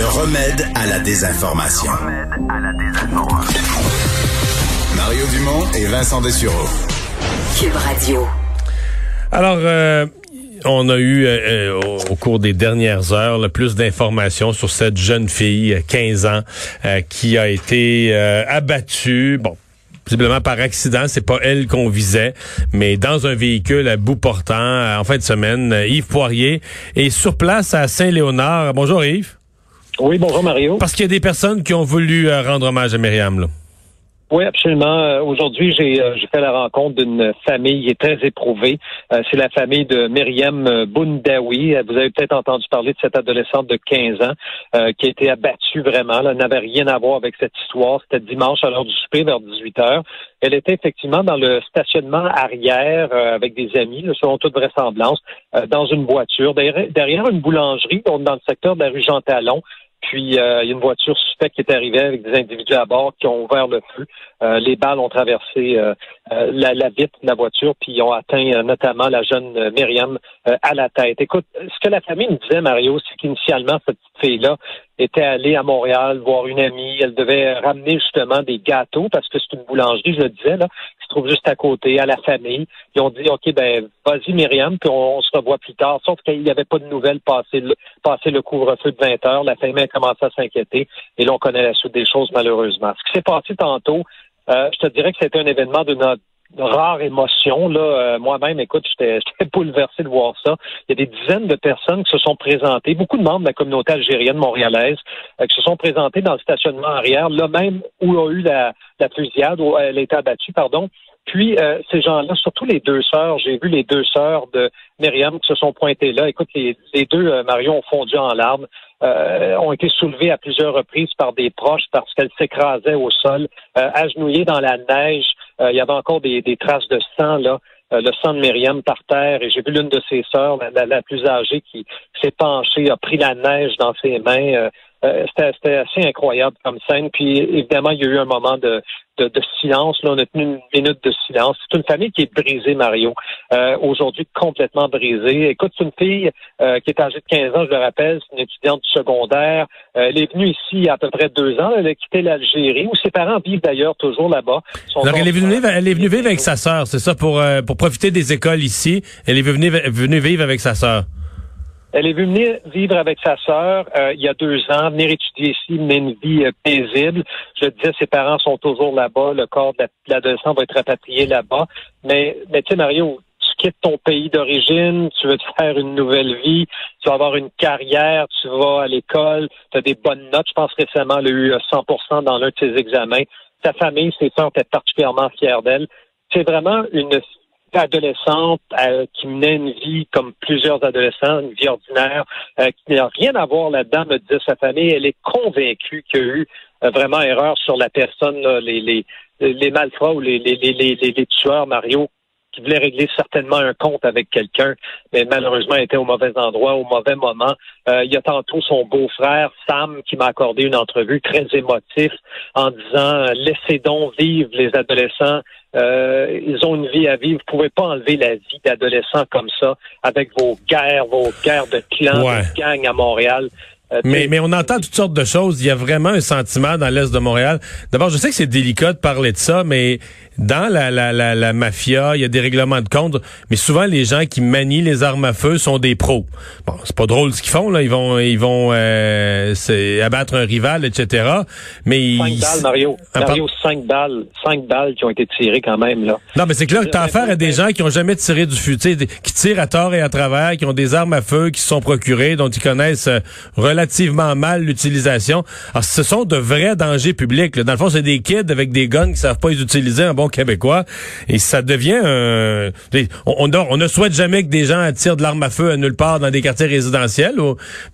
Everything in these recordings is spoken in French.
Le remède à la désinformation. Mario Dumont et Vincent Dessureau. Cube Radio. Alors, euh, on a eu euh, euh, au cours des dernières heures le plus d'informations sur cette jeune fille, 15 ans, qui a été abattue. Bon, visiblement par accident, c'est pas elle qu'on visait, mais dans un véhicule à bout portant en fin de semaine, Yves Poirier est sur place à Saint-Léonard. Bonjour Yves. Oui, bonjour Mario. Parce qu'il y a des personnes qui ont voulu rendre hommage à Myriam. Là. Oui, absolument. Euh, aujourd'hui, euh, j'ai fait la rencontre d'une famille qui est très éprouvée. Euh, c'est la famille de Myriam Boundawi. Vous avez peut-être entendu parler de cette adolescente de 15 ans qui a été abattue vraiment. Elle n'avait rien à voir avec cette histoire. C'était dimanche à l'heure du souper, vers 18 heures. Elle était effectivement dans le stationnement arrière avec des amis, selon toute vraisemblance, dans une voiture, derrière, une boulangerie, dans le secteur de la rue Jean Talon. Puis euh, il y a une voiture suspecte qui est arrivée avec des individus à bord qui ont ouvert le feu. Euh, les balles ont traversé euh, la, la, vitre de la voiture, puis ont atteint notamment la jeune Myriam à la tête. Écoute, ce que la famille me disait, Mario, c'est qu'initialement, cette fille-là était allée à Montréal voir une amie. Elle devait ramener justement des gâteaux parce que c'est une boulangerie, je le disais, là, qui se trouve juste à côté, à la famille. Ils ont dit, OK, ben, vas-y, Myriam, puis on, se revoit plus tard. Sauf qu'il n'y avait pas de nouvelles passé le, passé le couvre-feu de 20 heures. La famille a commencé à s'inquiéter. Et là, on connaît la suite des choses, malheureusement. Ce qui s'est passé tantôt, euh, je te dirais que c'était un événement de notre rare émotion. Là, euh, moi-même, écoute, j'étais bouleversé de voir ça. Il y a des dizaines de personnes qui se sont présentées, beaucoup de membres de la communauté algérienne montréalaise, euh, qui se sont présentés dans le stationnement arrière, là même où a eu la, la fusillade, où elle a été abattue, pardon. Puis euh, ces gens-là, surtout les deux sœurs, j'ai vu les deux sœurs de Myriam qui se sont pointées là. Écoute, les, les deux Marion ont fondu en larmes. Euh, ont été soulevées à plusieurs reprises par des proches parce qu'elles s'écrasaient au sol, euh, agenouillées dans la neige. Euh, il y avait encore des, traces de sang là. le sang de Myriam par terre et j'ai vu l'une de ses sœurs, la, plus âgée, qui s'est penchée, a pris la neige dans ses mains. C'était assez incroyable comme scène. Puis évidemment, il y a eu un moment de, de, silence. Là, on a tenu une minute de silence. C'est une famille qui est brisée, Mario. Euh, aujourd'hui, complètement brisée. Écoute, c'est une fille euh, qui est âgée de 15 ans, je le rappelle, c'est une étudiante du secondaire. Euh, elle est venue ici il y a à peu près deux ans. Elle a quitté l'Algérie, où ses parents vivent d'ailleurs toujours là-bas. Alors, elle est venue vivre, elle est venue vivre avec sa sœur, c'est ça, pour, pour profiter des écoles ici. Elle est venue, venue vivre avec sa sœur. Elle est venue vivre avec sa sœur euh, il y a deux ans, venir étudier ici, mener une vie euh, paisible. Je disais, ses parents sont toujours là-bas, le corps de l'adolescent va être rapatrié là-bas. Mais, mais tu sais, Mario, tu quittes ton pays d'origine, tu veux te faire une nouvelle vie, tu vas avoir une carrière, tu vas à l'école, tu as des bonnes notes. Je pense récemment, elle a eu 100 euh, dans l'un de ses examens. Ta famille, ses sœurs étaient particulièrement fière d'elle. C'est vraiment une adolescente euh, qui menait une vie comme plusieurs adolescents, une vie ordinaire, euh, qui n'a rien à voir là-dedans, me dit sa famille. Elle est convaincue qu'il y a eu euh, vraiment erreur sur la personne, les, les, les malfrats ou les, les, les, les, tueurs, Mario, qui voulait régler certainement un compte avec quelqu'un, mais malheureusement était au mauvais endroit, au mauvais moment. il y a tantôt son beau-frère, Sam, qui m'a accordé une entrevue très émotive en disant Laissez donc vivre les adolescents, euh, ils ont une vie à vivre. Vous pouvez pas enlever la vie d'adolescents comme ça avec vos guerres, vos guerres de clans, de gangs à Montréal. Euh, mais, mais on entend toutes sortes de choses. Il y a vraiment un sentiment dans l'Est de Montréal. D'abord, je sais que c'est délicat de parler de ça, mais dans la, la, la, la, mafia, il y a des règlements de compte, mais souvent les gens qui manient les armes à feu sont des pros. Bon, c'est pas drôle ce qu'ils font là, ils vont ils vont euh, abattre un rival, etc. Mais cinq balles, Mario, Mario, cinq balles, cinq balles qui ont été tirées quand même là. Non, mais c'est clair que t'as affaire à des gens qui ont jamais tiré du fusil, qui tirent à tort et à travers, qui ont des armes à feu, qui se sont procurées, dont ils connaissent euh, relativement mal l'utilisation. Alors, ce sont de vrais dangers publics. Là. Dans le fond, c'est des kids avec des guns qui savent pas les utiliser un bon québécois. Et ça devient un... On, ne souhaite jamais que des gens tirent de l'arme à feu à nulle part dans des quartiers résidentiels,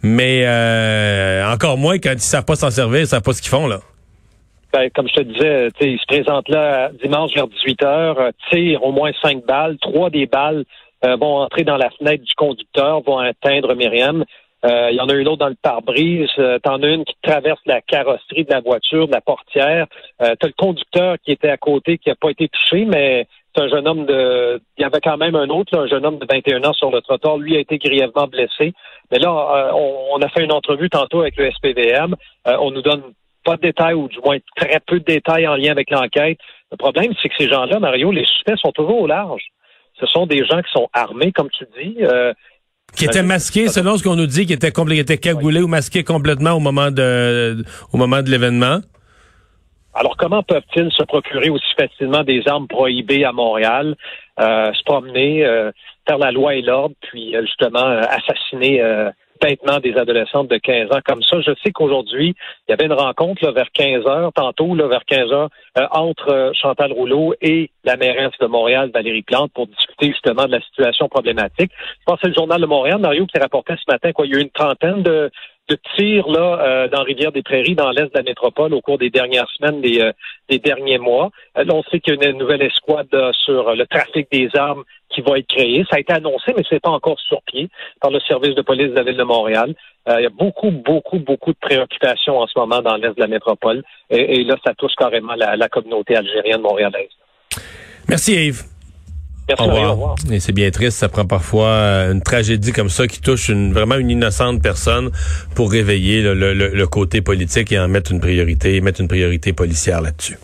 mais euh, encore moins quand ils savent pas s'en servir, ils savent pas ce qu'ils font, là. Ben, comme je te disais, ils se présentent là dimanche vers 18 heures, euh, tirent au moins cinq balles, trois des balles euh, vont entrer dans la fenêtre du conducteur, vont atteindre Myriam. Euh, il y en a une autre dans le pare-brise. Euh, T'en as une qui traverse la carrosserie de la voiture, de la portière. Euh, T'as le conducteur qui était à côté, qui n'a pas été touché, mais c'est un jeune homme de. Il y avait quand même un autre, un jeune homme de 21 ans sur le trottoir. Lui a été grièvement blessé. Mais là, euh, on, a fait une entrevue tantôt avec le SPVM. Euh, on nous donne pas de détails ou du moins très peu de détails en lien avec l'enquête. Le problème, c'est que ces gens-là, Mario, les suspects sont toujours au large. Ce sont des gens qui sont armés, comme tu dis. Euh, qui étaient masqués, selon ce qu'on nous dit, qui étaient, qui étaient cagoulés ou masqués complètement au moment de, au moment de l'événement. Alors, comment peuvent-ils se procurer aussi facilement des armes prohibées à Montréal, euh, se promener, euh, faire la loi et l'ordre, puis euh, justement assassiner des adolescentes de 15 ans comme ça. Je sais qu'aujourd'hui, il y avait une rencontre là, vers 15 heures, tantôt, là, vers 15 heures, entre Chantal Rouleau et la mairesse de Montréal, Valérie Plante, pour discuter justement de la situation problématique. Je pense que c'est le journal de Montréal, Mario, qui rapportait ce matin qu'il y a eu une trentaine de, de tirs là euh, dans Rivière-des-Prairies, dans l'est de la métropole, au cours des dernières semaines, des, euh, des derniers mois. Euh, on sait qu'il y a une nouvelle escouade sur le trafic des armes qui va être créée. Ça a été annoncé, mais c'est pas encore sur pied par le service de police de la ville de Montréal. il y a beaucoup, beaucoup, beaucoup de préoccupations en ce moment dans l'est de la métropole. Et, là, ça touche carrément la, la communauté algérienne montréalaise. Merci Yves. Merci, au revoir. Et c'est bien triste, ça prend parfois euh, une tragédie comme ça qui touche une, vraiment une innocente personne pour réveiller le, le côté politique et en mettre une priorité, mettre une priorité policière là-dessus.